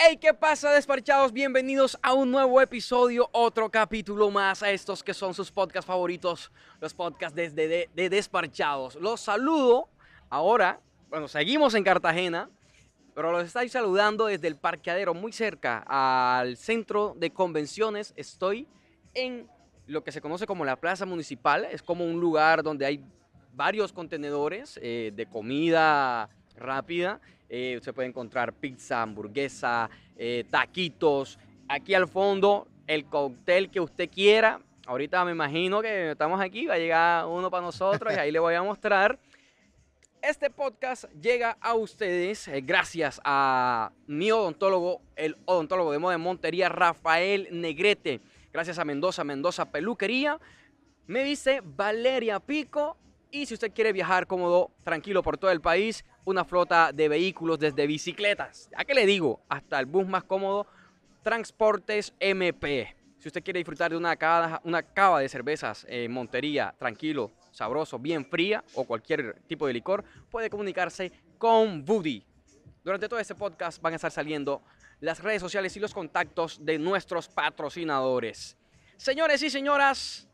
Hey, ¿qué pasa, despachados? Bienvenidos a un nuevo episodio, otro capítulo más a estos que son sus podcasts favoritos, los podcasts desde de, de Desparchados. Los saludo ahora, bueno, seguimos en Cartagena, pero los estoy saludando desde el parqueadero muy cerca al centro de convenciones. Estoy en lo que se conoce como la plaza municipal, es como un lugar donde hay varios contenedores eh, de comida rápida. Eh, usted puede encontrar pizza, hamburguesa, eh, taquitos. Aquí al fondo, el cóctel que usted quiera. Ahorita me imagino que estamos aquí, va a llegar uno para nosotros y ahí le voy a mostrar. Este podcast llega a ustedes eh, gracias a mi odontólogo, el odontólogo de moda de Montería, Rafael Negrete. Gracias a Mendoza, Mendoza Peluquería. Me dice Valeria Pico. Y si usted quiere viajar cómodo, tranquilo por todo el país, una flota de vehículos desde bicicletas, ya que le digo, hasta el bus más cómodo, Transportes MP. Si usted quiere disfrutar de una cava, una cava de cervezas en Montería, tranquilo, sabroso, bien fría o cualquier tipo de licor, puede comunicarse con Buddy. Durante todo este podcast van a estar saliendo las redes sociales y los contactos de nuestros patrocinadores. Señores y señoras,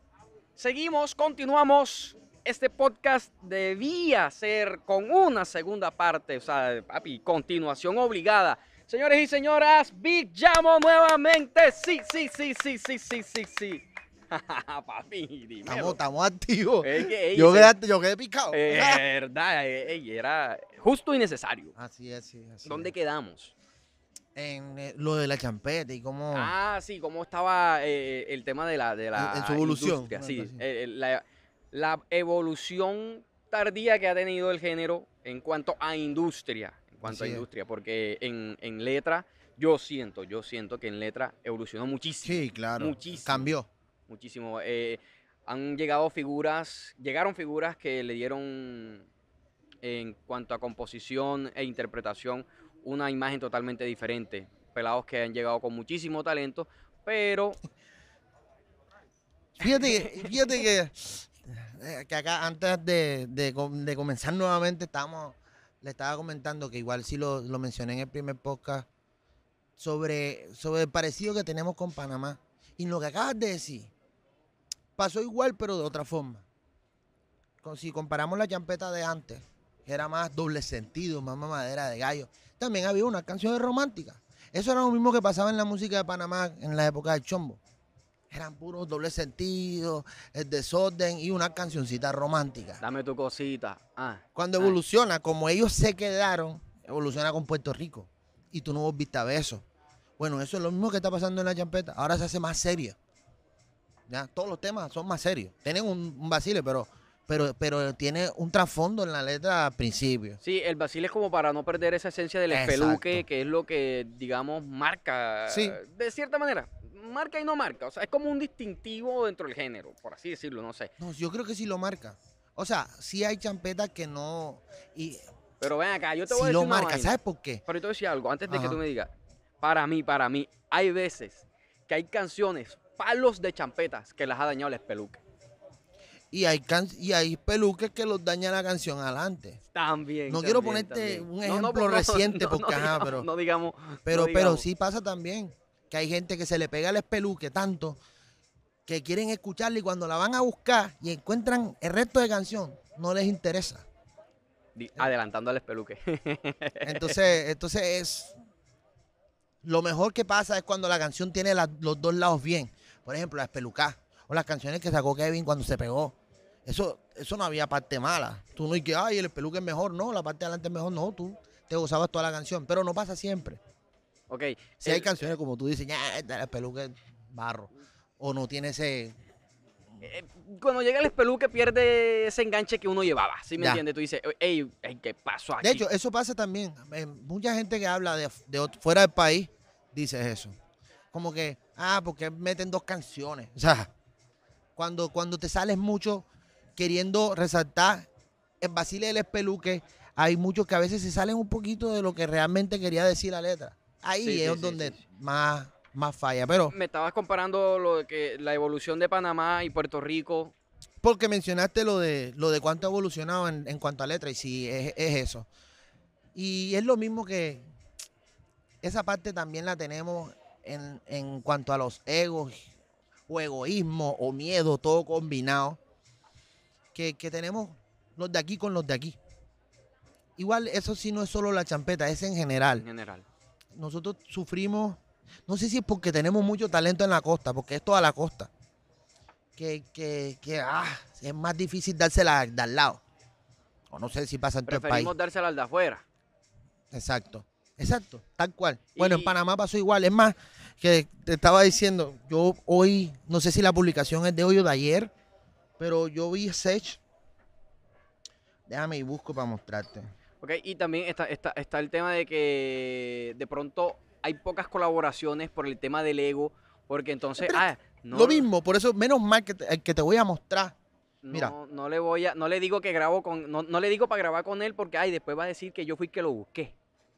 seguimos, continuamos. Este podcast debía ser con una segunda parte, o sea, papi, continuación obligada. Señores y señoras, Big Llamo nuevamente. Sí, sí, sí, sí, sí, sí, sí, sí. papi, dime. Estamos, estamos activos. Ey, yo, quedé, yo quedé picado. Eh, verdad, eh, ey, era justo y necesario. Así es, sí, así ¿Dónde es. quedamos? En eh, lo de la champeta y cómo... Ah, sí, cómo estaba eh, el tema de la, de la En- su evolución, Sí, eh, eh, la, la evolución tardía que ha tenido el género en cuanto a industria, en cuanto a industria, porque en, en letra yo siento, yo siento que en letra evolucionó muchísimo, sí, claro. muchísimo. Cambió. muchísimo. Eh, han llegado figuras, llegaron figuras que le dieron en cuanto a composición e interpretación una imagen totalmente diferente. Pelados que han llegado con muchísimo talento, pero Fíjate que, fíjate que, eh, que acá antes de, de com- de comenzar nuevamente estábamos, le estaba comentando que igual sí lo, lo mencioné en el primer podcast sobre, sobre el parecido que tenemos con Panamá. Y lo que acabas de decir, pasó igual pero de otra forma. Con- si comparamos la champeta de antes, que era más doble sentido, más mamadera de gallo, también había unas canciones románticas. Eso era lo mismo que pasaba en la música de Panamá en la época del chombo. Eran puros doble sentido, el desorden y una cancioncita romántica. dame tu cosita. Ah, Cuando ah. evoluciona, como ellos se quedaron, evoluciona con Puerto Rico. Y tú no volviste a eso. Bueno, eso es lo mismo que está pasando en la champeta. Ahora se hace más seria. ¿Ya? Todos los temas son más serios. Tienen un, un vacile, pero, pero, pero tiene un trasfondo en la letra al principio. Sí, el vacil es como para no perder esa esencia del Exacto. espeluque, que es lo que, digamos, marca, Sí. de cierta manera, marca y no marca. O sea, es como un distintivo dentro del género, por así decirlo, no sé. No, yo creo que sí lo marca. O sea, sí hay champetas que no. Y Pero ven acá, yo te voy a decir lo marca. ¿Sabes por qué? Pero yo te voy a decir algo, antes de que tú me digas, para mí, para mí, hay veces que hay canciones, palos de champetas, que las ha dañado el espeluque. Y hay, can- y hay peluques que los daña la canción adelante. También. No quiero ponerte también. un ejemplo reciente porque, ajá, pero- No digamos. Pero, pero digamos. sí pasa también que hay gente que se le pega el espeluque tanto que quieren escucharla y cuando la van a buscar y encuentran el resto de canción, no les interesa. Adelantando al espeluque. Entonces, entonces es lo mejor que pasa es cuando la canción tiene la- los dos lados bien. Por ejemplo, la espelucá o las canciones que sacó Kevin cuando se pegó. Eso, eso no había parte mala. Tú no y que, ay, el espeluque es mejor. No, la parte de adelante es mejor. No, tú te gozabas toda la canción. Pero no pasa siempre. Ok. Si hay canciones como tú dices, ya, el espeluque es barro. O no tiene ese. eh, cuando llega el espeluque pierde ese enganche que uno llevaba. ¿Sí me entiendes? Tú dices, ey, ey, ¿qué pasó aquí? De hecho, eso pasa también. Eh, mucha gente que habla de, fuera del país dice eso. Como que, ah, porque meten dos canciones. O sea, cuando, cuando te sales mucho queriendo resaltar el vacile del espeluque, hay muchos que a veces se salen un poquito de lo que realmente quería decir la letra. Ahí Sí, es sí, donde sí, sí. más, más falla. Pero, me estabas comparando lo de que la evolución de Panamá y Puerto Rico. porque mencionaste lo de lo de cuánto ha evolucionado en, en cuanto a letra, y sí, es, es eso. Y es lo mismo que esa parte también la tenemos en, en cuanto a los egos o egoísmo o miedo, todo combinado, que, que tenemos los de aquí con los de aquí. Igual eso sí no es solo la champeta, es en general. En general. Nosotros sufrimos, no sé si es porque tenemos mucho talento en la costa, porque es toda la costa, que, que, que ah, es más difícil dársela de al lado. O no sé si pasa en todo el país. Preferimos dársela al de afuera. Exacto, exacto, tal cual. Bueno, Y- en Panamá pasó igual. Es más, que te estaba diciendo, yo hoy, no sé si la publicación es de hoy o de ayer, pero yo vi Sech. Déjame y busco para mostrarte. Ok, y también está, está, está el tema de que de pronto hay pocas colaboraciones por el tema del ego, porque entonces, ah, no, Lo mismo, por eso menos mal que te, que te voy a mostrar. no, mira. no le voy a, no le digo que grabo con, no, no le digo para grabar con él porque, ay, después va a decir que yo fui que lo busqué.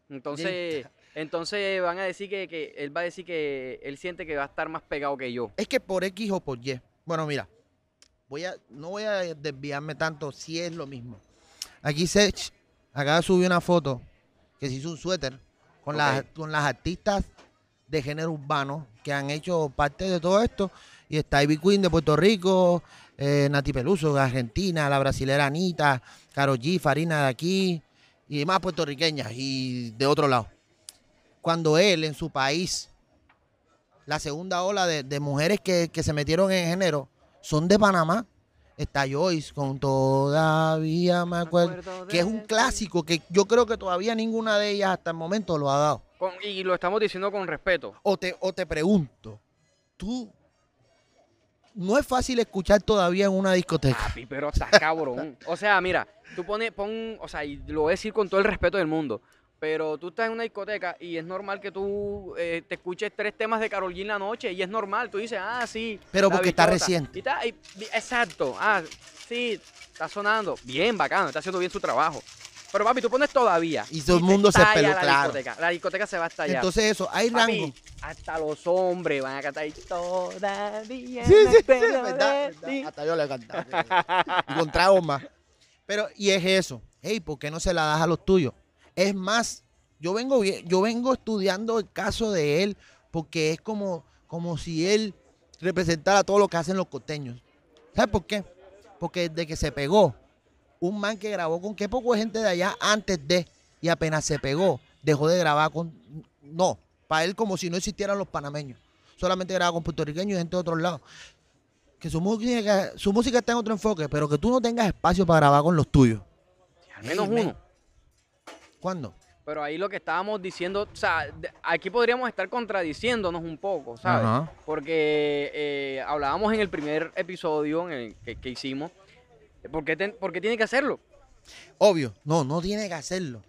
Entonces, entonces van a decir que, que él va a decir que él siente que va a estar más pegado que yo. Es que por X o por Y. Bueno, mira, voy a, no voy a desviarme tanto si es lo mismo. Aquí Sech de subir una foto que se hizo un suéter con, las, con las artistas de género urbano que han hecho parte de todo esto. Y está Ivy Queen de Puerto Rico, eh, Nati Peluso de Argentina, la brasilera Anita, Caro G, Farina de aquí y demás puertorriqueñas y de otro lado. Cuando él en su país la segunda ola de, de mujeres que, que se metieron en género son de Panamá. Está Joyce con Todavía me acuerdo. Que es un clásico que yo creo que todavía ninguna de ellas hasta el momento lo ha dado. Con- y lo estamos diciendo con respeto. O te, o te pregunto, tú. No es fácil escuchar todavía en una discoteca. Papi, pero estás cabrón. O sea, mira, tú pones, pon, o sea, y lo voy a decir con todo el respeto del mundo, pero tú estás en una discoteca y es normal que tú eh, te escuches tres temas de Karol G en la noche y es normal. Tú dices, ah, sí. Pero porque está reciente. Y está- y- exacto. Ah, sí, está sonando. Bien, bacano, está haciendo bien su trabajo. Pero papi, tú pones todavía. Y todo el mundo se peló, la claro. Discoteca. La discoteca se va a estallar. Entonces eso, hay Papi, rango. hasta los hombres van a cantar todavía Sí, sí, sí, verdad, verdad. Hasta yo le cantaba. y con trauma. Pero, y es eso. Hey, ¿por qué no se la das a los tuyos? Es más, yo vengo, yo vengo estudiando el caso de él porque es como, como si él representara todo lo que hacen los costeños. ¿Sabes por qué? Porque desde que se pegó, un man que grabó con qué poco gente de allá antes de, y apenas se pegó, dejó de grabar con. No, para él como si no existieran los panameños. Solamente graba con puertorriqueños y gente de otros lados. Que su música, su música está en otro enfoque, pero que tú no tengas espacio para grabar con los tuyos. Al menos uno. ¿Cuándo? Pero ahí lo que estábamos diciendo, o sea, aquí podríamos estar contradiciéndonos un poco, ¿sabes? Ajá. Porque eh, hablábamos en el primer episodio en el que, que hicimos, ¿por qué, ten- por qué tiene que hacerlo? Obvio, no, no tiene que hacerlo.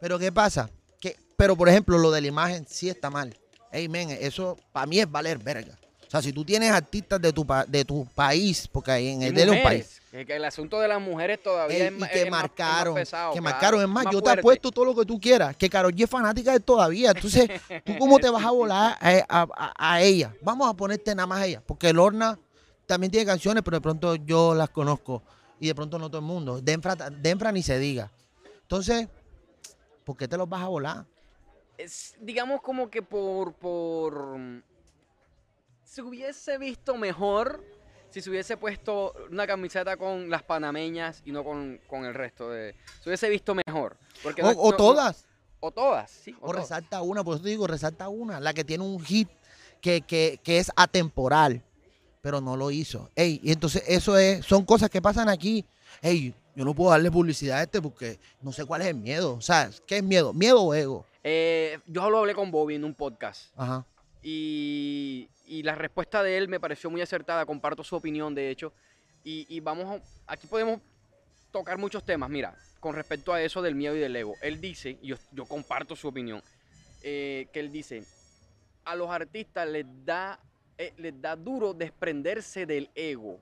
Pero ¿qué pasa? Que, pero por ejemplo, lo de la imagen sí está mal. Ey, men, eso para mí es valer verga. O sea, si tú tienes artistas de tu, pa- de tu país, porque ahí en el de un país, El asunto de las mujeres todavía ey, es, y que es más- es más marcaron, pesado, que claro, marcaron. Es más, más yo te fuerte. apuesto todo lo que tú quieras, que Karol G es fanática de todavía. Entonces, ¿tú cómo te vas a volar a, a- a- a ella? Vamos a ponerte nada más a ella, porque Lorna también tiene canciones, pero de pronto yo las conozco y de pronto no todo el mundo. Denfra, Denfra ni se diga. Entonces, ¿por qué te los vas a volar? es, digamos como que por, por se hubiese visto mejor si se hubiese puesto una camiseta con las panameñas y no con, con el resto de se hubiese visto mejor porque O, no- o no- todas. o todas sí O, o todas. resalta una, por eso te digo, resalta una, la que tiene un hit que, que, que es atemporal, pero no lo hizo. Ey, y entonces eso es, son cosas que pasan aquí. Ey, yo no puedo darle publicidad a este porque no sé cuál es el miedo. O sea, ¿qué es miedo? ¿Miedo o ego? Eh, yo lo hablé con Bobby en un podcast Ajá. y, y la respuesta de él me pareció muy acertada, comparto su opinión de hecho, y, y vamos, a- aquí podemos tocar muchos temas, mira, con respecto a eso del miedo y del ego. Él dice, y yo, yo comparto su opinión, eh, que él dice, a los artistas les da, eh, les da duro desprenderse del ego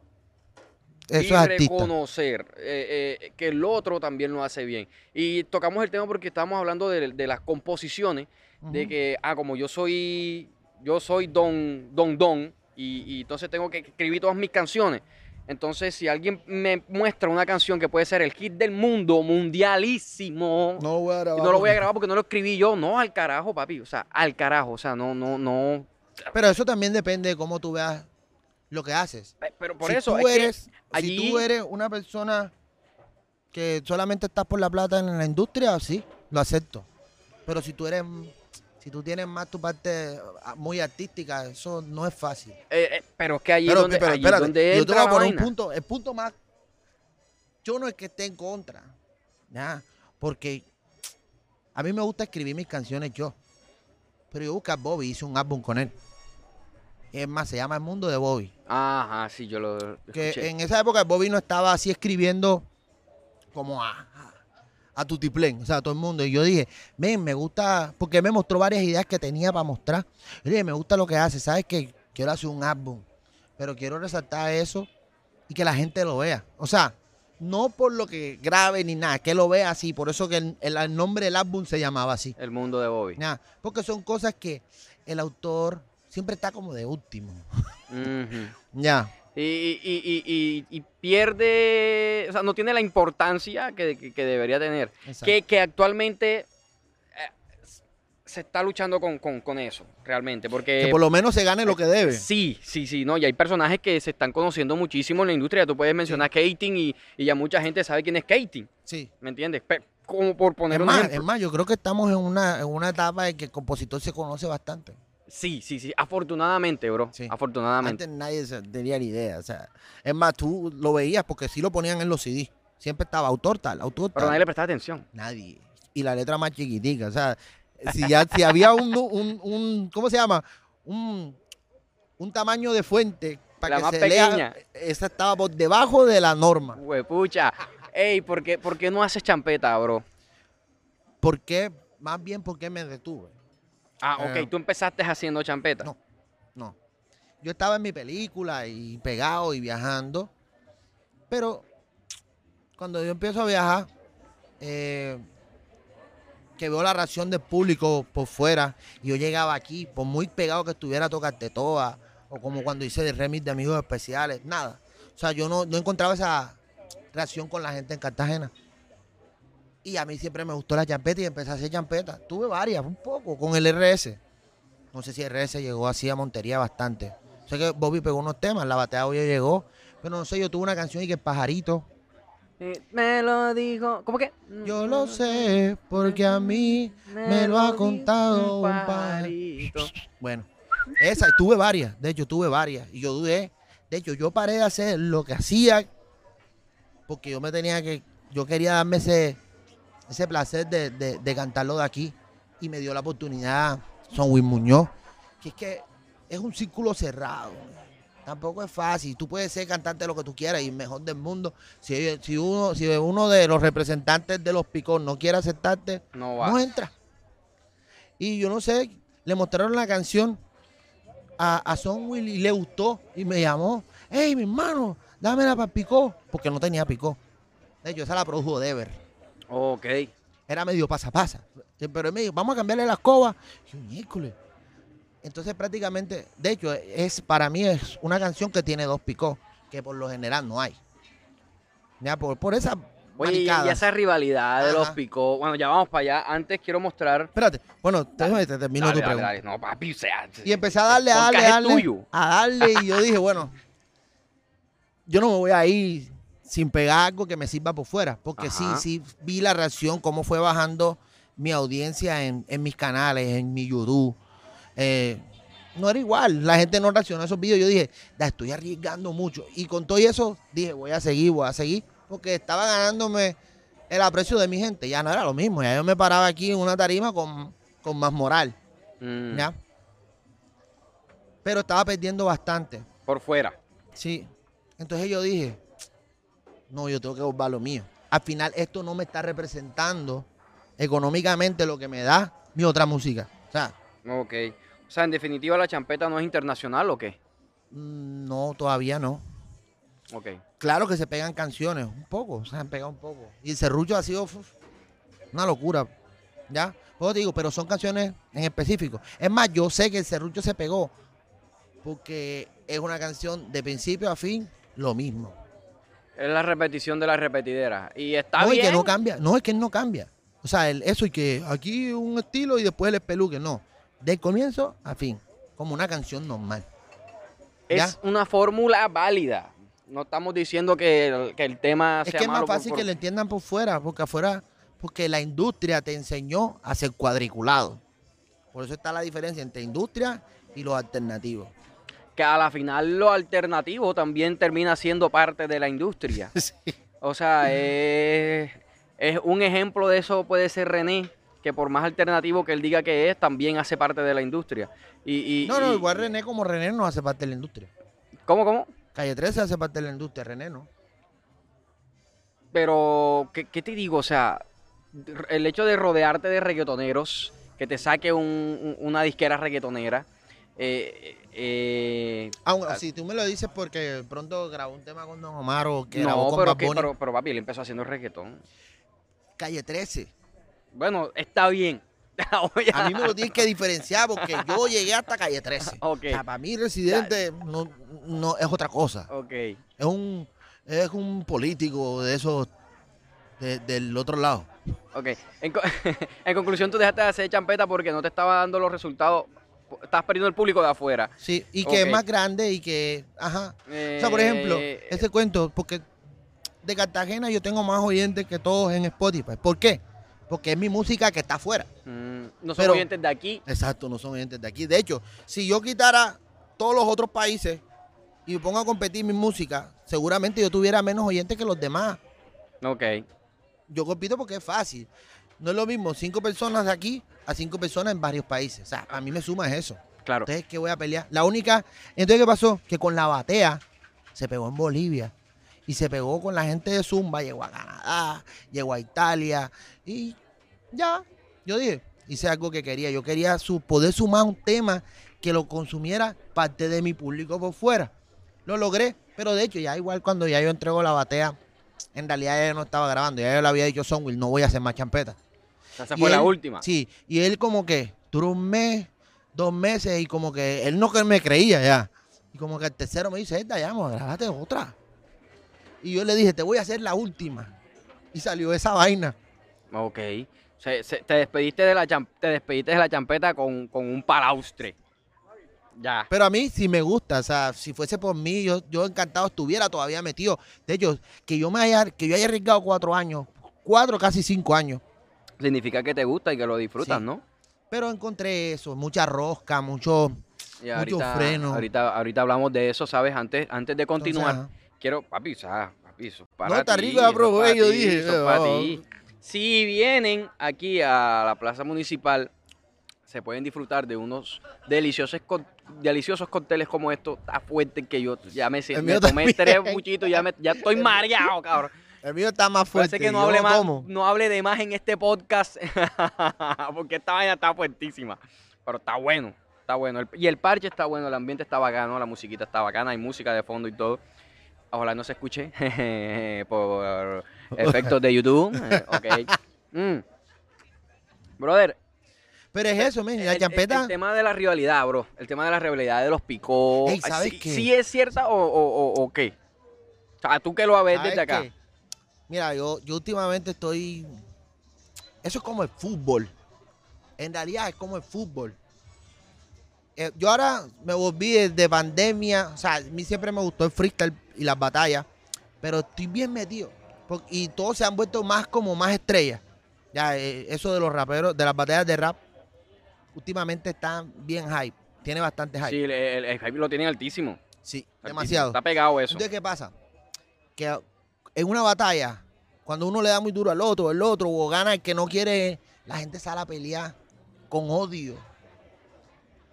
Eso y artista. reconocer eh, que el otro también lo hace bien. Y tocamos el tema porque estábamos hablando de, de las composiciones, de que, ah, como yo soy, yo soy don, don, don, y, y entonces tengo que escribir todas mis canciones. Entonces, si alguien me muestra una canción que puede ser el hit del mundo, mundialísimo, No lo voy a y grabar. no lo voy a porque- grabar porque no lo escribí yo, no al carajo, papi. O sea, al carajo. O sea, no, no, no. Pero eso también depende de cómo tú veas lo que haces. Pe- Pero por si eso tú es que eres, allí- si tú eres una persona que solamente estás por la plata en la industria, sí, lo acepto. Pero si tú eres, si tú tienes más tu parte ah, muy artística, eso no es fácil. eh, eh, pero es que allí Pero, donde, pero allí es espérate, donde yo te voy a poner un punto, el punto más, yo no es que esté en contra, ya, porque a mí me gusta escribir mis canciones yo, pero yo busqué a Bobby, hice un álbum con él. Es más, se llama El Mundo de Bobby. Ajá, sí, yo lo que en esa época Bobby no estaba así escribiendo como a, a, a tutiplén, o sea, a todo el mundo. Y yo dije, ven, me gusta, porque me mostró varias ideas que tenía para mostrar. Yo dije, me gusta lo que hace, ¿sabes qué? Quiero hacer un álbum, pero quiero resaltar eso y que la gente lo vea. O sea, no por lo que grabe ni nada, que lo vea así. Por eso que el, el- el nombre del álbum se llamaba así. El mundo de Bobby. Ya, porque son cosas que el autor siempre está como de último. Ya. Y, y- y- y- y pierde, o sea, no tiene la importancia que, que- que debería tener. Que, que actualmente eh, se está luchando con, con- con eso, realmente. Porque que por lo menos se gane lo que debe. sí, sí, sí, no, y hay personajes que se están conociendo muchísimo en la industria. Tú puedes mencionar Kating y, y ya mucha gente sabe quién es Kating, Sí. ¿me entiendes? Como por poner Es un más, ejemplo. es más, yo creo que estamos en una, en una etapa en que el compositor se conoce bastante. Sí, sí, sí, afortunadamente, bro. Sí. Afortunadamente. Antes nadie se- tenía ni idea. O sea, es más, tú lo veías porque sí lo ponían en los CD. Siempre estaba autor tal, autor Pero tal. nadie le prestaba atención. Nadie. Y la letra más chiquitica. O sea, si, ya, si había un, un, un- ¿cómo se llama? Un, un tamaño de fuente para La que más se pequeña. lea, esa estaba por debajo de la norma. Huepucha. Ey, ¿por qué, ¿por qué no haces champeta, bro? ¿Por qué? Más bien porque me detuve. Ah, ok, Eh, tú empezaste haciendo champeta. No. No. Yo estaba en mi película y pegado y viajando. Pero cuando yo empiezo a viajar, eh, que veo la reacción del público por fuera, y yo llegaba aquí, por muy pegado que estuviera a tocarte toda, o como cuando hice el remix de amigos especiales, nada. O sea, yo no, no encontraba esa reacción con la gente en Cartagena. Y a mí siempre me gustó la champeta y empecé a hacer champeta. Tuve varias, un poco, con el RS. No sé si RS llegó así a Montería bastante. Sé que Bobby pegó unos temas, la batea hoy llegó. Pero no sé, yo tuve una canción y que el pajarito. Me lo dijo. ¿Cómo que? Yo lo sé porque a mí me lo ha contado un pajarito. Bueno, esa, tuve varias. De hecho, tuve varias. Y yo dudé. De hecho, yo paré de hacer lo que hacía porque yo me tenía que. Yo quería darme ese, ese placer de, de- de cantarlo de aquí. Y me dio la oportunidad Son Luis Muñoz. Que es que es un círculo cerrado. Tampoco es fácil. Tú puedes ser cantante de lo que tú quieras y el mejor del mundo. Si, si, uno, si uno de los representantes de los picos no quiere aceptarte, No va. no entra. Y yo no sé, le mostraron la canción a, a Son Will y le gustó y me llamó. Hey, mi hermano, dámela para Picó. Porque no tenía Picó. De hecho, esa la produjo Dever. Ok. Era medio pasa pasa. Pero él me dijo, vamos a cambiarle la escoba. Y yo, miércoles. Entonces prácticamente, de hecho, es para mí es una canción que tiene dos picos, que por lo general no hay. Ya, por, por esa Oye, y, esa rivalidad de los picó. Bueno, ya vamos para allá. Antes quiero mostrar. Espérate, bueno, déjame te termino Dale, tu dale, pregunta. dale. No, papi, o sea. Y empecé a darle, a darle, a darle, a darle. Y yo dije, bueno, yo no me voy a ir sin pegar algo que me sirva por fuera. Porque Ajá. sí, sí vi la reacción, cómo fue bajando mi audiencia en, en mis canales, en mi YouTube. Eh, no era igual, la gente no reaccionó a esos videos. Yo dije, la estoy arriesgando mucho. Y con todo eso, dije, voy a seguir, voy a seguir. Porque estaba ganándome el aprecio de mi gente. Ya no era lo mismo. Ya yo me paraba aquí en una tarima con, con más moral. Mm, ¿ya? Pero estaba perdiendo bastante. Por fuera. Sí. Entonces yo dije, no, yo tengo que volver lo mío. Al final esto no me está representando económicamente lo que me da mi otra música. O sea, Ok. O sea, en definitiva, la champeta no es internacional o qué? mm, no, todavía no. Ok. Claro que se pegan canciones, un poco, se han pegado un poco. Y el serrucho ha sido uf, una locura, ¿ya? Pues te digo, pero son canciones en específico. Es más, yo sé que el serrucho se pegó porque es una canción de principio a fin lo mismo. Es la repetición de la repetidera. Y está no, bien. que no cambia. No, es que él no cambia. O sea, el- eso y que aquí un estilo y después el espeluque. No. Del comienzo a fin. Como una canción normal. es ¿ya? una fórmula válida. No estamos diciendo que el, que el tema Es sea que es más por- fácil por- que lo entiendan por fuera, porque afuera, porque la industria te enseñó a ser cuadriculado. Por eso está la diferencia entre industria y los alternativos. Que a la final lo alternativo también termina siendo parte de la industria. O sea, es, es un ejemplo de eso puede ser René, que por más alternativo que él diga que es, también hace parte de la industria. Y, y- No, no, y- igual René como René no hace parte de la industria. ¿Cómo, cómo? Calle 13 hace parte de la industria, René no. Pero, ¿qué, qué te digo? O sea, el hecho de rodearte de reggaetoneros, que te saque un- un- una disquera reggaetonera, eh, eh, Aún Ah. si tú me lo dices porque pronto grabó un tema con Don Omar o que grabó no, con pero, que- pero, pero papi, él empezó haciendo reggaetón. Calle 13. Bueno, está bien. A mí me lo tienes que diferenciar porque yo llegué hasta Calle 13. Ok. O sea, para mí Residente no, no es otra cosa. Es un, es un político de esos de- del otro lado. Ok. En, co- en conclusión, tú dejaste de hacer champeta porque no te estaba dando los resultados. Estás perdiendo el público de afuera. Sí, y que es más grande y que, ajá. O sea, por ejemplo, Eh, ese cuento, porque de Cartagena yo tengo más oyentes que todos en Spotify. ¿Por qué? Porque es mi música que está afuera. mm, no son pero- oyentes de aquí. Exacto, no son oyentes de aquí. De hecho, si yo quitara todos los otros países y me pongo a competir mi música, seguramente yo tuviera menos oyentes que los demás. Ok. Yo compito porque es fácil. No es lo mismo cinco personas de aquí a cinco personas en varios países. O sea, a mí me suma es eso. Claro. Entonces, ¿qué voy a pelear? La única. Entonces, ¿qué pasó? Que con la batea se pegó en Bolivia. Y se pegó con la gente de Zumba. Llegó a Canadá, llegó a Italia. Y ya. Yo dije, hice algo que quería. Yo quería su, poder sumar un tema que lo consumiera parte de mi público por fuera. Lo logré. Pero de hecho, ya igual cuando ya yo entrego la batea, en realidad ya yo no estaba grabando. Ya yo le había dicho a Sonwill, no voy a hacer más champeta. Esa Y fue la él- última. Sí, y él como que duró un mes, dos meses y como que él no me creía ya. Y como que el tercero me dice, esta ya, grabate otra. Y yo le dije, te voy a hacer la última. Y salió esa vaina. Ok. Se- se- te, despediste de la te despediste de la champeta con, con un palaustre. Ya. Pero a mí sí me gusta, o sea, si fuese por mí, yo, yo encantado estuviera todavía metido. De hecho, que yo me haya, que yo haya arriesgado cuatro años, cuatro, casi cinco años. Significa que te gusta y que lo disfrutas, Sí. ¿no? Pero encontré eso, mucha rosca, mucho... Ahorita, freno. Ahorita, ahorita hablamos de eso, ¿sabes? Antes, antes de continuar, Entonces, quiero, papi, sea, papi, eso es para No, está rico, para yo dije, oh. Si vienen aquí a la plaza municipal, se pueden disfrutar de unos deliciosos, deliciosos cócteles como estos. Está fuerte que yo ya me, me tomé tres buchitos, ya, me, ya estoy mareado, cabrón. El mío está más fuerte. Parece que no hable, más, tomo. no hable de más en este podcast, porque esta vaina está fuertísima. Pero está bueno, está bueno. El- y el parche está bueno, el ambiente está bacano, la musiquita está bacana, hay música de fondo y todo. Ojalá no se escuche por efectos de YouTube. eh, ok. Mm. Brother, Pero es eso, men, la el- champeta. El, tema de la rivalidad, bro. El tema de la rivalidad de los picos. Ey, ¿sabes ¿sí, qué? sí es cierta o, o- o- o qué? O sea, tú que lo ves ¿Sabes desde acá. qué? Mira, yo, yo últimamente estoy. Eso es como el fútbol. En realidad es como el fútbol. Eh, yo ahora me volví de, de pandemia. O sea, a mí siempre me gustó el freestyle y las batallas. Pero estoy bien metido. y todos se han vuelto más como más estrellas. Ya, eh, eso de los raperos, de las batallas de rap, últimamente están bien hype. Tiene bastante hype. Sí, el, el- el hype lo tienen altísimo. Sí, Altísimo. demasiado. Está pegado eso. Entonces, ¿qué pasa? Que en una batalla, cuando uno le da muy duro al otro, el otro, o gana el que no quiere, la gente sale a pelear con odio.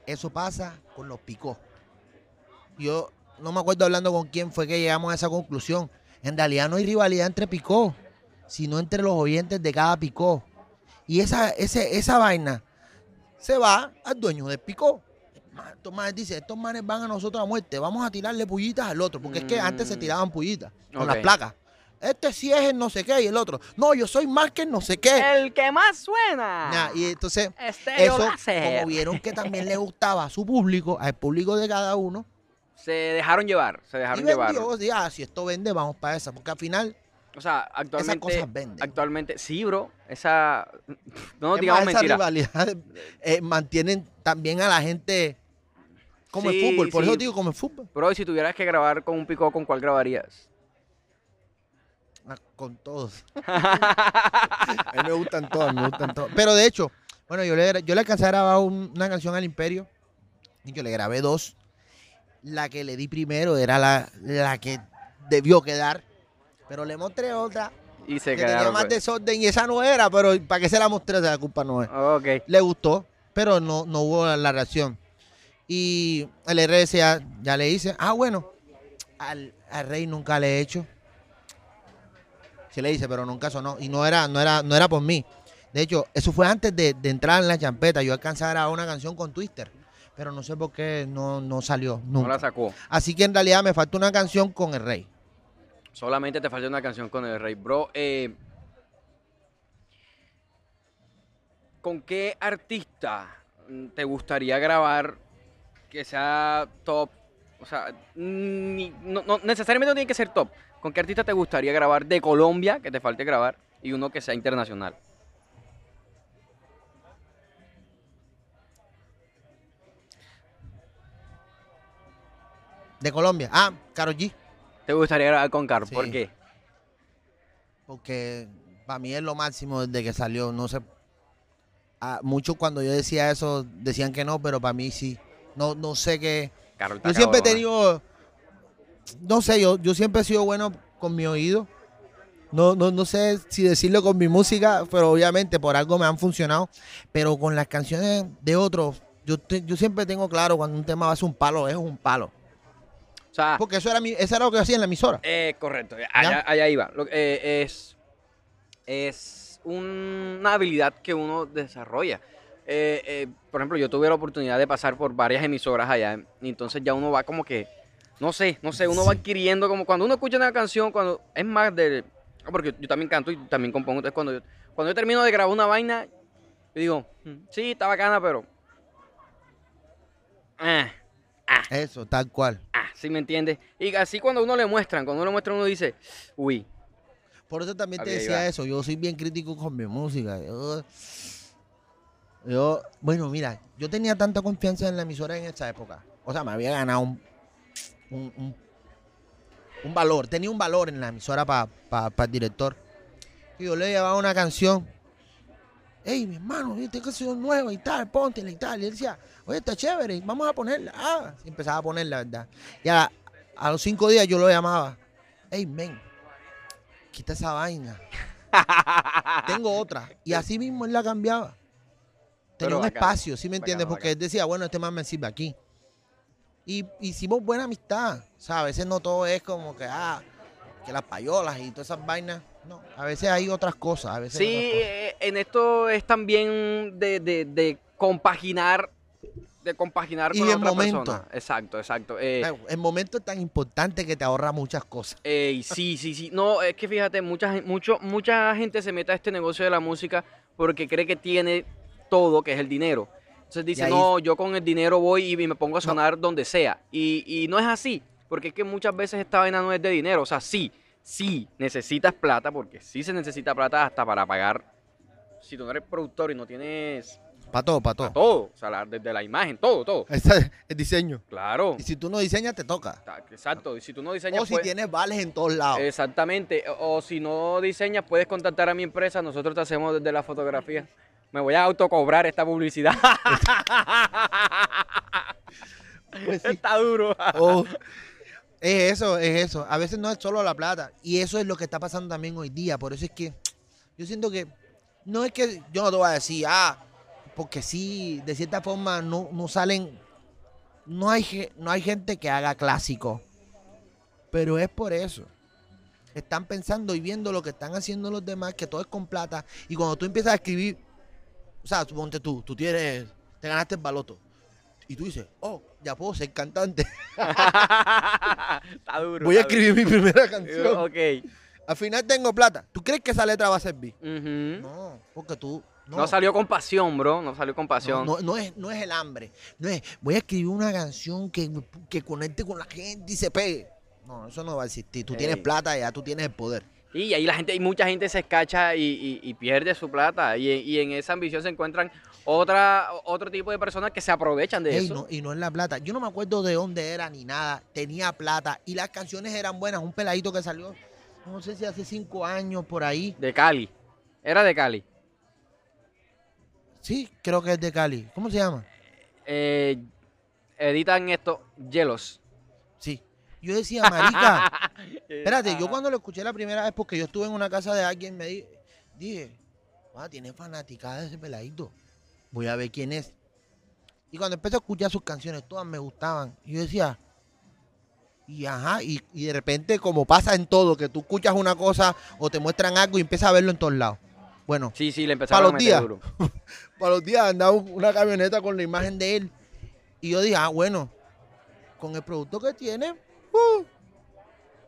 Eso pasa con los picos. Yo no me acuerdo hablando con quién fue que llegamos a esa conclusión. En realidad no hay rivalidad entre picó, sino entre los oyentes de cada picó. Y esa, ese, esa vaina se va al dueño del picó. Estos manes dicen, estos manes van a nosotros a muerte, vamos a tirarle pullitas al otro, porque es que antes se Mm. tiraban pullitas con las placas. Este sí es el no sé qué y el otro, no, yo soy más que el no sé qué. El que más suena. Nah, y entonces, Estéreo eso, láser. como vieron que también le gustaba a su público, al público de cada uno, Se dejaron llevar, se Y dejaron llevar. vendió, ah, si esto vende, vamos para esa. Porque al final, O sea, esas actualmente, cosas venden. actualmente, sí, bro, esa, no Es digamos más, esa mentira. rivalidad eh, mantienen también a la gente como Sí, el fútbol. Por sí. eso digo como el fútbol. Bro, y si tuvieras que grabar con un pico, ¿con cuál grabarías? Ah, Con todos. A mí me gustan todos, me gustan todos. Pero de hecho, bueno, yo le, yo le alcancé a grabar un- una canción al Imperio. Y yo le grabé dos. La que le di primero era la, la que debió quedar. Pero le mostré otra y se que tenía más pues. desorden y esa no era, pero ¿para qué se la mostré? La culpa no es. Ok. Le gustó, pero no, no hubo la, reacción. Y el RS ya, ya le hice, ah, bueno, al, al Rey nunca le he hecho. Sí le hice, pero nunca sonó. Y no era, no era, no era por mí. De hecho, eso fue antes de, de entrar en la champeta. Yo alcancé a grabar una canción con Twister, pero no sé por qué no, no salió No nunca. la sacó. Así que en realidad me falta una canción con el Rey. Solamente te falta una canción con el rey. Bro, eh, ¿con qué artista te gustaría grabar que sea top? O sea, ni- no, no- necesariamente no tiene que ser top. ¿Con qué artista te gustaría grabar de Colombia, que te falte grabar, y uno que sea internacional? De Colombia. Ah, Karol G. ¿Te gustaría grabar con? Sí. ¿Por qué? porque para mí es lo máximo desde que salió. No sé, ah, muchos cuando yo decía eso decían que no, pero para mí sí. No, no sé qué. Karol Yo siempre he tenido, no sé, yo, yo siempre he sido bueno con mi oído. No, no, no sé si decirlo con mi música, pero obviamente por algo me han funcionado. Pero con las canciones de otros, yo, te- yo siempre tengo claro cuando un tema va a ser un palo, es un palo. O sea, Porque eso era, mi, eso era lo que yo hacía en la emisora. Eh, correcto, allá, allá iba. Lo- eh, es es un- una habilidad que uno desarrolla. Eh, por ejemplo, yo tuve la oportunidad de pasar por varias emisoras allá, y entonces ya uno va como que, no sé, no sé, uno va adquiriendo como cuando uno escucha una canción, cuando es más de, ah, porque yo también canto y también compongo, entonces cuando yo, cuando yo termino de grabar una vaina, yo digo, "Mm, sí, está bacana, pero... Ah, Eso, tal cual. ah, ¿sí me entiendes? Y así cuando uno le muestran, cuando uno le muestra, uno dice, uy, Por eso también te decía eso. Yo soy bien crítico con mi música. Yo, yo- bueno, mira, yo tenía tanta confianza en la emisora en esa época. O sea, me había ganado un, un, un- un valor. Tenía un valor en la emisora para el director. Y yo le llevaba una canción. Hey, mi hermano, esta canción nueva y tal, póntela y tal. Y él decía, oye, está chévere, vamos a ponerla. Ah, y empezaba a ponerla, ¿verdad? Y a, a los cinco días yo lo llamaba. Hey, men, quita esa vaina. Tengo otra. Y así mismo él la cambiaba. Tenía Pero un espacio, ¿sí me entiendes? Porque él decía, bueno, este man me sirve aquí. Y hicimos buena amistad. O sea, a veces no todo es como que, ah, que las payolas y todas esas vainas. No, a veces hay otras cosas. A veces Sí, cosas. eh, en esto es también de, de- de compaginar, de compaginar Y con el otra momento. persona. Exacto, exacto. Eh, Eh, El momento es tan importante que te ahorra muchas cosas. ey, sí, sí, sí. No, es que fíjate, mucha, mucho, mucha gente se mete a este negocio de la música porque cree que tiene todo, que es el dinero. Entonces dice, ahí- no, yo con el dinero voy y me pongo a sonar donde sea. Y, y no es así, porque es que muchas veces esta vaina no es de dinero. O sea, sí, sí necesitas plata, porque sí se necesita plata hasta para pagar. Si tú no eres productor y no tienes Para todo, para para todo. todo, o sea, la- desde la imagen, todo, todo. Ese es el diseño. Claro, Y si tú no diseñas, te toca. Exacto. Y si tú no diseñas, O si pues- tienes vales en todos lados. exactamente. O, o si no diseñas, puedes contactar a mi empresa. Nosotros te hacemos desde la fotografía. Me voy a autocobrar esta publicidad. Pues sí. Está duro. Oh, es eso, es eso. A veces no es solo la plata. Y eso es lo que está pasando también hoy día. Por eso es que yo siento que no es que yo no te voy a decir, ah, porque sí, de cierta forma no, no salen, no hay, no hay gente que haga clásico. Pero es por eso. Están pensando y viendo lo que están haciendo los demás, que todo es con plata. Y cuando tú empiezas a escribir, o sea, suponte tú, tú tienes, te ganaste el baloto. Y tú dices, oh, ya puedo ser cantante. está duro. Voy a está escribir mi primera canción. Ok. Al final tengo plata. ¿Tú crees que esa letra va a servir? Ujú. No, porque tú No, salió con pasión, bro. No salió con pasión. No, no es, no es el hambre. No es, voy a escribir una canción que, que conecte con la gente y se pegue. No, eso no va a existir. Tú tienes plata y ya tú tienes el poder. Y ahí la gente, y mucha gente se escacha y, y- y pierde su plata. Y, y en esa ambición se encuentran otra, otro tipo de personas que se aprovechan de Ey, eso. no, y no es la plata. Yo no me acuerdo de dónde era ni nada. Tenía plata y las canciones eran buenas. Un peladito que salió, no sé si hace cinco años por ahí. De Cali. Era de Cali. Sí, creo que es de Cali. ¿Cómo se llama? Eh, editan esto, Hielos. Yo decía, marica, espérate, yo cuando lo escuché la primera vez, porque yo estuve en una casa de alguien, me di- dije, ah, tiene fanaticada ese peladito. Voy a ver quién es. Y cuando empecé a escuchar sus canciones, todas me gustaban. Y yo decía, y ajá, y, y de repente, como pasa en todo, que tú escuchas una cosa o te muestran algo y empiezas a verlo en todos lados. Bueno, Sí, sí, le Pa' empezaron los a meter días. duro. para los días andaba un- una camioneta con la imagen de él. Y yo dije, ah, bueno, con el producto que tiene, uh,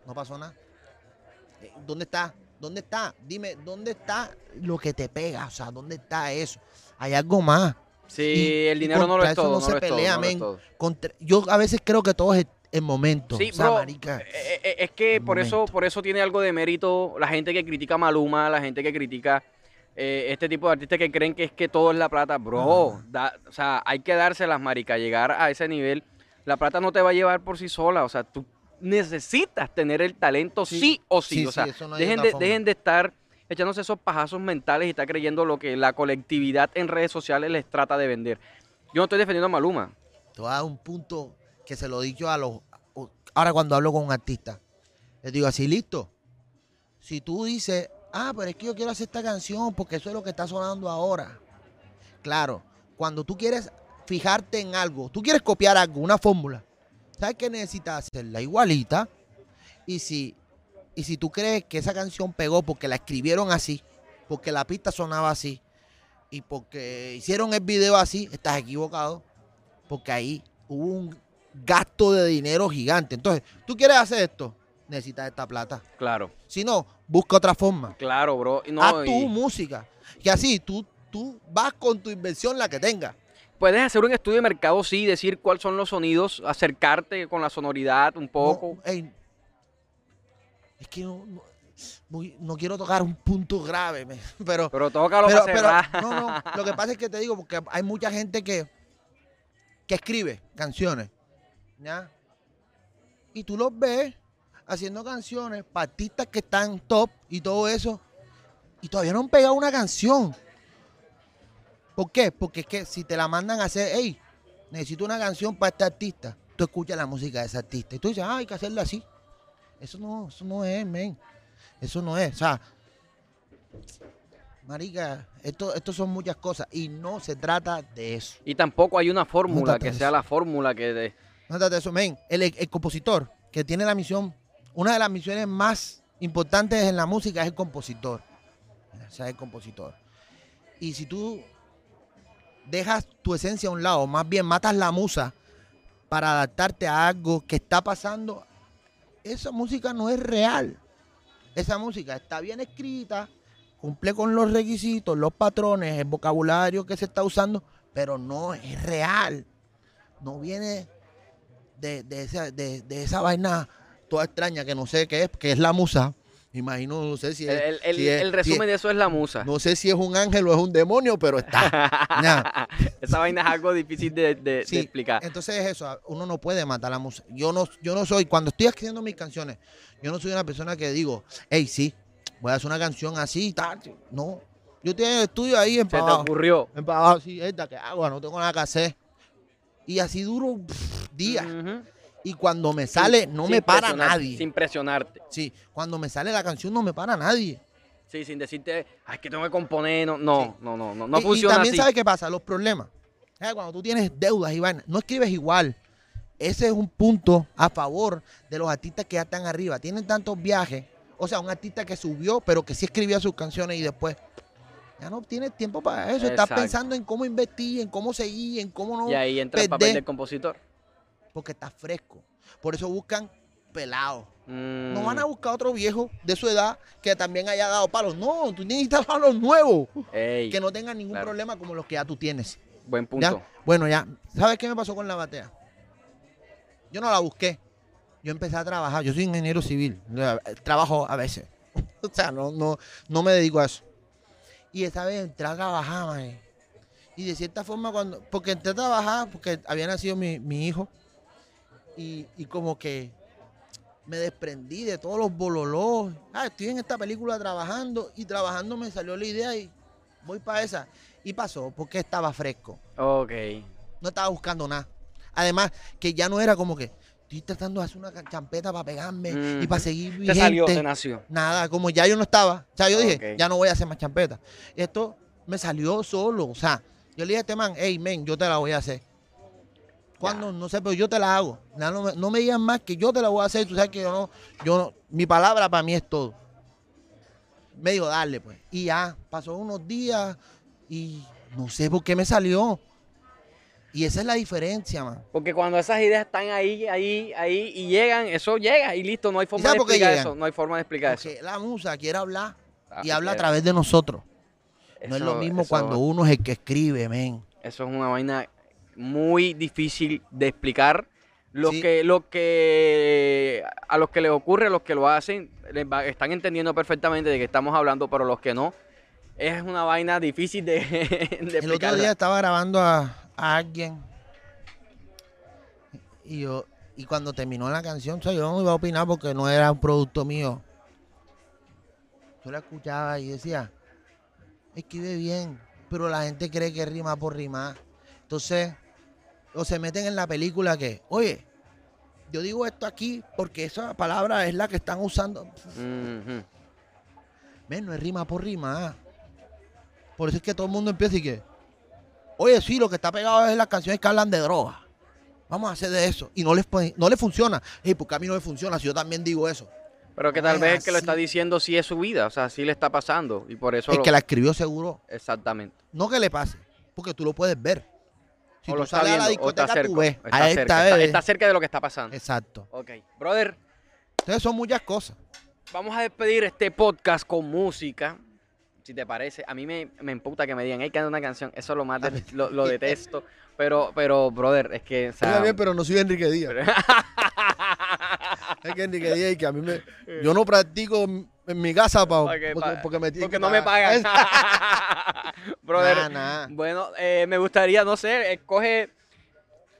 no pasó nada. Eh, ¿Dónde está? ¿Dónde está? Dime, ¿dónde está lo que te pega? O sea, ¿dónde está eso? Hay algo más. Sí, Y- el dinero no lo es todo. no No, se lo es todo, no. Contra- yo a veces creo que todo es el, momento. Sí, o sea, bro, marica. Eh, eh, Es que por eso, por eso tiene algo de mérito la gente que critica a Maluma, la gente que critica eh, este tipo de artistas que creen que es que todo es la plata. Bro, da- o sea, hay que dárselas, marica. Llegar a ese nivel, la plata no te va a llevar por sí sola. O sea, tú necesitas tener el talento sí, Sí, o sí. sí, o sea, sí, no de, dejen de estar echándose esos pajazos mentales y estar creyendo lo que la colectividad en redes sociales les trata de vender. Yo no estoy defendiendo a Maluma. Te voy a dar un punto que se lo he dicho a los. Ahora, cuando hablo con un artista, les digo así, listo. Si tú dices, ah, pero es que yo quiero hacer esta canción porque eso es lo que está sonando ahora. Claro, cuando tú quieres fijarte en algo, tú quieres copiar algo, una fórmula, ¿sabes qué necesitas hacerla? Igualita. Y si, y si tú crees que esa canción pegó porque la escribieron así, porque la pista sonaba así, y porque hicieron el video así, estás equivocado porque ahí hubo un gasto de dinero gigante. Entonces, tú quieres hacer esto, necesitas esta plata. Claro, Si no, busca otra forma. claro, bro. Y No, Haz tu y- música. Que así tú, tú vas con tu inversión, la que tengas. Puedes hacer un estudio de mercado, sí, decir cuáles son los sonidos, acercarte con la sonoridad un poco. No, es que no, no- muy- no quiero tocar un punto grave, me- pero, pero tócalo pero, pero- no, no, lo que pasa es que te digo, porque hay mucha gente que, que escribe canciones, ¿ya? Y tú los ves haciendo canciones para artistas que están top y todo eso, y todavía no han pegado una canción. ¿Por qué? Porque es que si te la mandan a hacer, hey, necesito una canción para este artista, tú escuchas la música de ese artista y tú dices, ah, hay que hacerla así. Eso no, eso no es, men. Eso no es. O sea, marica, esto, esto son muchas cosas y no se trata de eso. Y tampoco hay una fórmula que sea eso. la fórmula que... de- No se trata de eso, men. El, el compositor que tiene la misión, una de las misiones más importantes en la música es el compositor. O sea, el compositor. Y si tú dejas tu esencia a un lado, más bien matas la musa para adaptarte a algo que está pasando, esa música no es real. Esa música está bien escrita, cumple con los requisitos, los patrones, el vocabulario que se está usando, pero no es real. No viene de, de esa, de, de esa vaina toda extraña que no sé qué es, que es la musa. Imagino, no sé si El, es, el- el- si es- el si resumen es- de eso es la musa. no sé si es un ángel o es un demonio, pero está. Esa vaina es algo difícil de, de- de Sí, explicar. Entonces es eso, uno no puede matar la música. Yo no, yo no soy, cuando estoy escribiendo mis canciones, yo no soy una persona que digo, hey, sí, voy a hacer una canción así tal. No. Yo tengo el estudio ahí Se te ocurrió. Empavado así, esta que hago, no tengo nada que hacer. Y así duro pff, días. Ujú. Y cuando me sale, no Sin me para nadie. Sin presionarte. Sí, cuando me sale la canción no me para nadie. Sí, sin decirte, ay, que tengo que componer. No, no, Sí. no, no, no, no y, y funciona también así. sabes qué pasa, los problemas. ¿Sabes? Cuando tú tienes deudas y vainas, no escribes igual. Ese es un punto a favor de los artistas que ya están arriba. Tienen tantos viajes. O sea, un artista que subió, pero que sí escribía sus canciones y después ya no tiene tiempo para eso. Estás pensando en cómo invertir, en cómo seguir, en cómo no. Y ahí entra el papel del compositor. Porque está fresco. Por eso buscan pelados. No Mm, van a buscar otro viejo de su edad que también haya dado palos. No, tú necesitas palos nuevos. ey, Que no tengan ningún claro. problema como los que ya tú tienes. buen ¿Ya? punto. Bueno, ya. ¿Sabes qué me pasó con la batea? Yo no la busqué. Yo empecé a trabajar. Yo soy ingeniero civil. Trabajo a veces. o sea, no, no, no me dedico a eso. Y esta vez entré a trabajar, man. Y de cierta forma, cuando. Porque entré a trabajar porque había nacido mi, mi hijo. Y, y como que me desprendí de todos los bololós. Ah, estoy en esta película trabajando. Y trabajando me salió la idea y voy para esa. Y pasó porque estaba fresco Ok. no estaba buscando nada. Además, que ya no era como que estoy tratando de hacer una champeta para pegarme y para Ujú. seguir Te vigente. salió, te nació. Nada, como ya yo no estaba. O sea, yo dije, ya no voy a hacer más champeta. Esto me salió solo. O sea, yo le dije a este man, hey, men, yo te la voy a hacer. Cuando, no sé, pero yo te la hago. No, no me, no me digan más que yo te la voy a hacer. Tú sabes que yo no, yo no, mi palabra para mí es todo. Me dijo, dale, pues. Y ya, pasó unos días y no sé por qué me salió. Y esa es la diferencia, man. Porque cuando esas ideas están ahí, ahí, ahí y llegan, eso llega y listo, no hay forma de explicar eso. No hay forma de explicar eso. Porque la musa quiere hablar y Ah, habla a través de nosotros. No es eso- lo mismo eso- cuando uno es el que escribe, men. Eso es una vaina muy difícil de explicar. Los Sí. que, lo que a los que les ocurre, a los que lo hacen, les va- están entendiendo perfectamente de qué estamos hablando, pero los que no, es una vaina difícil de, de El otro día estaba grabando a, a alguien y yo y cuando terminó la canción, o sea, yo no iba a opinar porque no era un producto mío. Yo la escuchaba y decía, escribe bien, pero la gente cree que rima por rimar. Entonces, o se meten en la película que, oye, yo digo esto aquí porque esa palabra es la que están usando. Ven, no es rima por rima. Por eso es que todo el mundo empieza y que, oye, sí, lo que está pegado es las canciones que hablan de droga. Vamos a hacer de eso. Y no les, no les funciona. Ey, porque a mí no me funciona si yo también digo eso. Pero que tal vez el que lo está diciendo sí es su vida, o sea, sí le está pasando. Y por eso El lo- que la escribió seguro. Exactamente. No que le pase, porque tú lo puedes ver. Si o tú lo a la viendo, o está discoteca, cerca. tú ves. Está, Ahí cerca está, está- está cerca de lo que está pasando. Exacto. Ok. Brother, Entonces son muchas cosas. Vamos a despedir este podcast con música. Si te parece, a mí me, me emputa que me digan, hay que una canción. Eso lo más de- lo, lo detesto. Pero, pero, brother, es que. o sea, pero no soy Enrique Díaz. es que Enrique Díaz y que a mí me... Yo no practico en mi casa pa- Porque- porque, me porque que no me pagan. brother, Nah, nah. bueno, eh, me gustaría, no sé, escoge.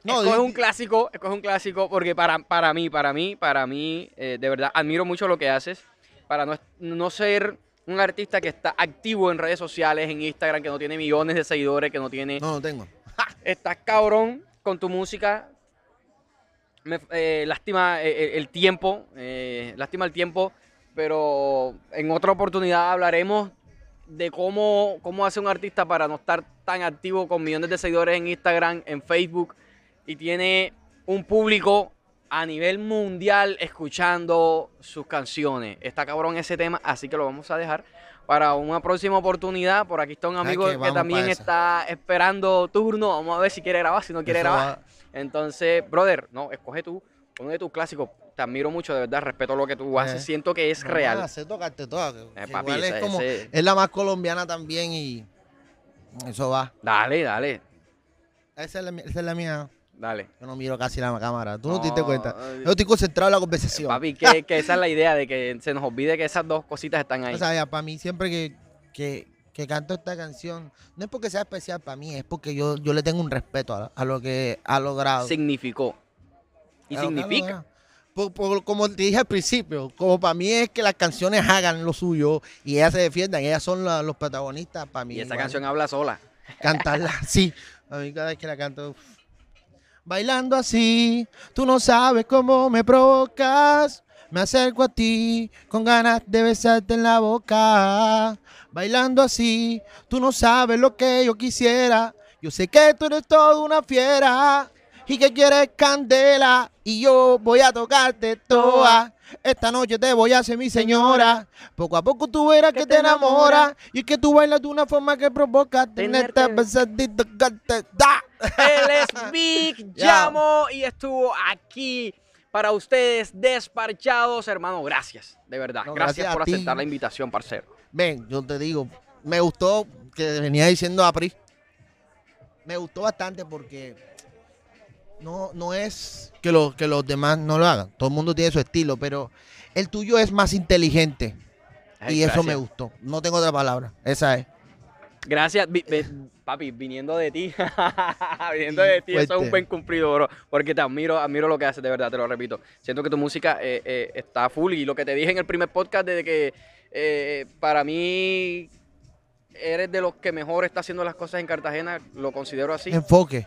No, escoge un clásico, escoge un clásico, porque para, para mí, para mí, para mí, eh, de verdad, admiro mucho lo que haces. Para no, no ser un artista que está activo en redes sociales, en Instagram, que no tiene millones de seguidores, que no tiene No, no tengo. estás cabrón con tu música. Me, eh, lástima eh, el, el tiempo, eh, lástima el tiempo, pero en otra oportunidad hablaremos de cómo, cómo hace un artista para no estar tan activo con millones de seguidores en Instagram, en Facebook, y tiene un público a nivel mundial escuchando sus canciones. Está cabrón ese tema, así que lo vamos a dejar para una próxima oportunidad. Por aquí está un ¿Sabes amigo que también está esperando turno. Vamos a ver si quiere grabar, si no quiere Eso grabar. va- Entonces, brother, no, escoge tú, uno de tus clásicos. Te admiro mucho, de verdad, respeto lo que tú haces. Eh. Siento que es No, real. nada, sé tocarte toda. que- Eh, que papi, igual ese- es como, ese- es la más colombiana también y eso va. Dale, dale, Esa es la, mi- esa es la mía. dale. Yo no miro casi la cámara. Tú no, te diste cuenta. eh, Yo estoy concentrado en la conversación. Papi, que, que esa es la idea de que se nos olvide que esas dos cositas están ahí. O sea, para mí siempre que, que, que canto esta canción, no es porque sea especial para mí, es porque yo, yo le tengo un respeto a, a lo que ha logrado. Significó. Y A significa. Por- por- como te dije al principio, como para mí es que las canciones hagan lo suyo y ellas se defiendan, ellas son la- los protagonistas para mí. Y esa canción habla sola. cantarla así. A mí cada vez que la canto. uf. Bailando así, tú no sabes cómo me provocas. Me acerco a ti con ganas de besarte en la boca. Bailando así, tú no sabes lo que yo quisiera. Yo sé que tú eres toda una fiera y que quieres candela y yo voy a tocarte toda. Esta noche te voy a hacer mi señora. Poco a poco tú verás que te enamoras y es que tú bailas de una forma que provoca tenerte besadito, tocarte, da. Él es Big. Llamo y estuvo aquí para ustedes, desparchados, hermano. Gracias, de verdad. No, gracias, gracias a por aceptar la invitación, parcero. Ven, yo te digo, me gustó que venía diciendo Apri. Me gustó bastante porque no, no es que, lo, que los demás no lo hagan. Todo el mundo tiene su estilo, pero el tuyo es más inteligente. Ay, y eso me gustó. No tengo otra palabra. Esa es. Gracias, papi, viniendo de ti, viniendo de ti, eso es un buen cumplido, bro, porque te admiro, admiro lo que haces, de verdad, te lo repito. Siento que tu música eh, eh, está full y lo que te dije en el primer podcast de que eh, para mí eres de los que mejor está haciendo las cosas en Cartagena, lo considero así, Enfoque.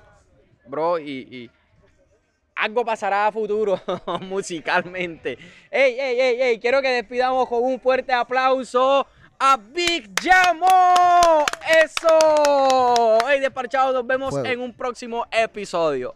bro, y, y algo pasará a futuro musicalmente. Ey, ey, ey, ey, quiero que despidamos con un fuerte aplauso a Big Jamo. Eso. Ey, desparchados, nos vemos en un próximo episodio.